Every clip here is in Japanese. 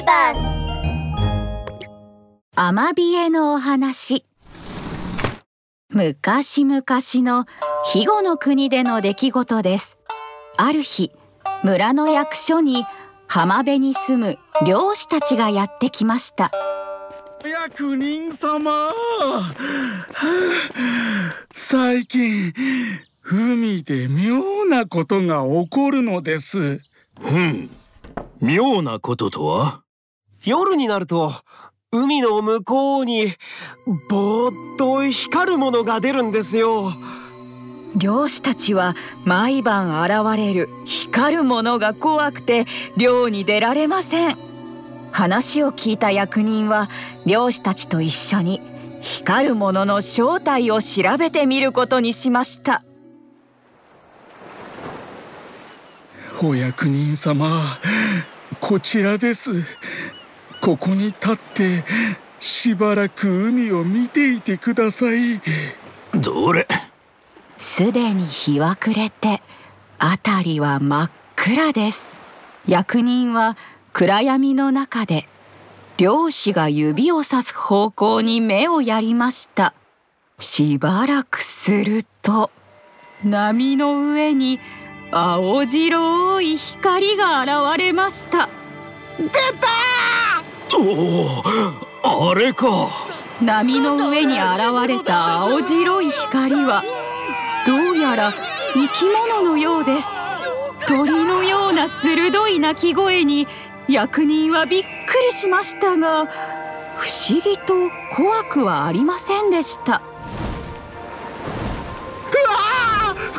ビバスアマビエのお話。昔々の肥後の国での出来事です。ある日村の役所に浜辺に住む漁師たちがやってきました。役人様。最近海で妙なことが起こるのです。ふん。妙なこととは？夜になると海の向こうにぼーっと光るものが出るんですよ。漁師たちは毎晩現れる光るものが怖くて漁に出られません。話を聞いた役人は漁師たちと一緒に光るものの正体を調べてみることにしました。お役人様こちらですここに立ってしばらく海を見ていてください。どれ？すでに日は暮れて辺りは真っ暗です。役人は暗闇の中で漁師が指をさす方向に目をやりました。しばらくすると波の上に青白い光が現れました。出たおおあれか。波の上に現れた青白い光はどうやら生き物のようです。鳥のような鋭い鳴き声に役人はびっくりしましたが不思議と怖くはありませんでした。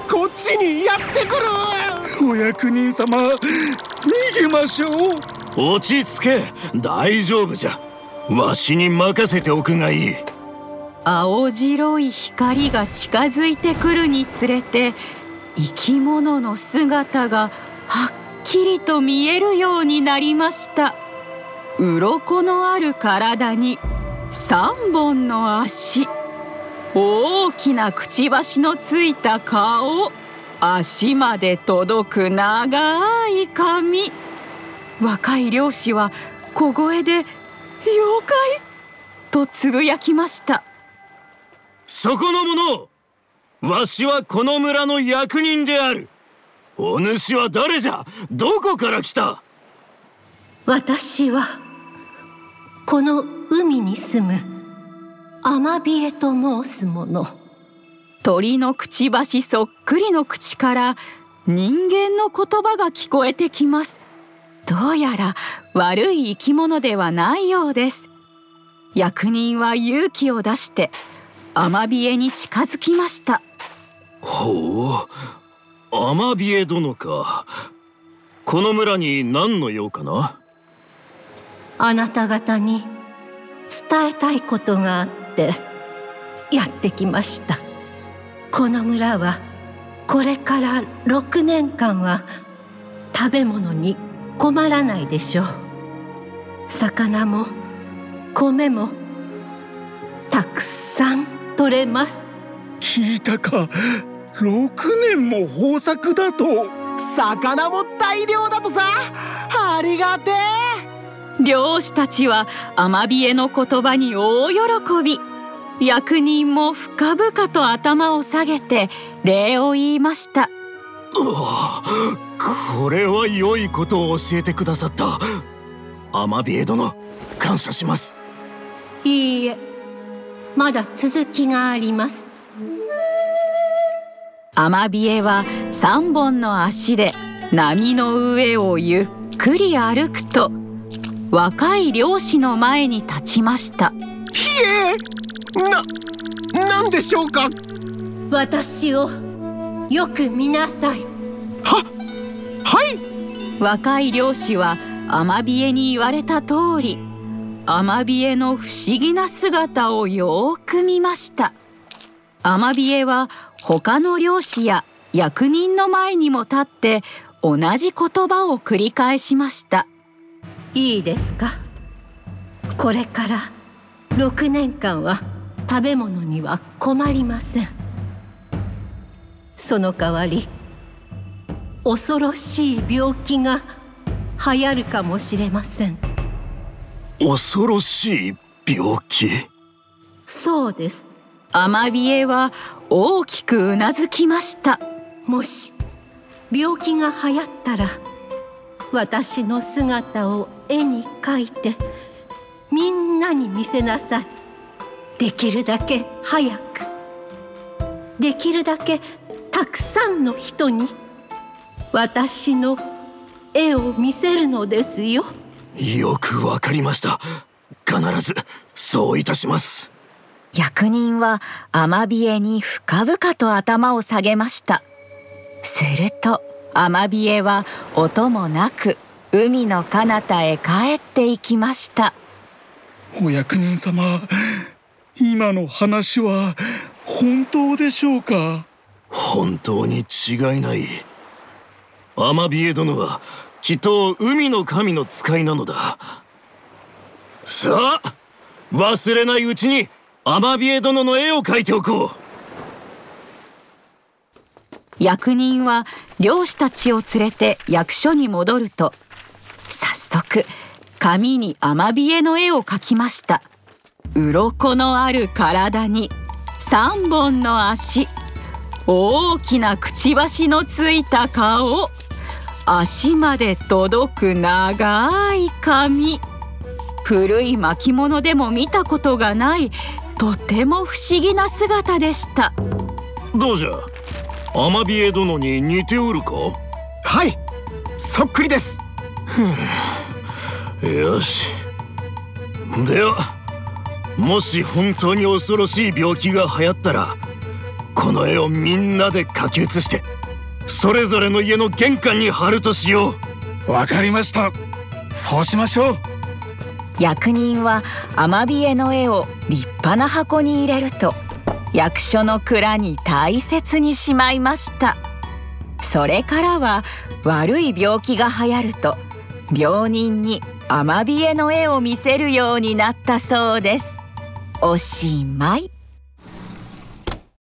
こっちにやってくる。お役人様逃げましょう落ち着け。大丈夫じゃ。わしに任せておくがいい。青白い光が近づいてくるにつれて生き物の姿がはっきりと見えるようになりました。鱗のある体に3本の足。大きなくちばしのついた顔。足まで届く長い髪。若い漁師は小声で「妖怪!」とつぶやきました。そこの者わしはこの村の役人である。お主は誰じゃ？どこから来た？私はこの海に住むアマビエと申す者。鳥のくちばしそっくりの口から人間の言葉が聞こえてきますどうやら悪い生き物ではないようです。役人は勇気を出してアマビエに近づきました。ほうアマビエ殿か。この村に何の用かな？あなた方に伝えたいことがあってやってきました。この村はこれから6年間は食べ物に困らないでしょう。魚も米もたくさん取れます。聞いたか。6年も豊作だと。魚も大量だとさ。ありがてえ。漁師たちはアマビエの言葉に大喜び。役人も深々と頭を下げて礼を言いましたこれは良いことを教えてくださった。アマビエ殿感謝します。いいえ。まだ続きがあります。アマビエは3本の足で波の上をゆっくり歩くと若い漁師の前に立ちました。ひえ。な何でしょうか？私をよく見なさい。ははい？若い漁師はアマビエに言われた通りアマビエの不思議な姿をよく見ました。アマビエは他の漁師や役人の前にも立って同じ言葉を繰り返しました。いいですか？これから6年間は食べ物には困りませんその代わり恐ろしい病気が流行るかもしれません。恐ろしい病気？そうです。アマビエは大きくうなずきました。もし病気が流行ったら私の姿を絵に描いてみんなに見せなさい。できるだけ早く。できるだけたくさんの人に私の絵を見せるのですよ。よくわかりました。必ずそういたします。役人はアマビエに深々と頭を下げました。するとアマビエは音もなく海の彼方へ帰っていきました。お役人様今の話は本当でしょうか？本当に違いない。アマビエ殿はきっと海の神の使いなのだ。さあ忘れないうちにアマビエ殿の絵を描いておこう。役人は漁師たちを連れて役所に戻ると早速紙にアマビエの絵を描きました。鱗のある体に3本の足。大きなくちばしのついた顔。足まで届く長い髪。古い巻物でも見たことがない。とても不思議な姿でした。どうじゃ？アマビエ殿に似ておるか？はい。そっくりです。よし。ではもし本当に恐ろしい病気が流行ったらこの絵をみんなで書き写してそれぞれの家の玄関に貼るとしよう。わかりました。そうしましょう。役人はアマビエの絵を立派な箱に入れると役所の蔵に大切にしまいました。それからは悪い病気が流行ると病人にアマビエの絵を見せるようになったそうです。おしまい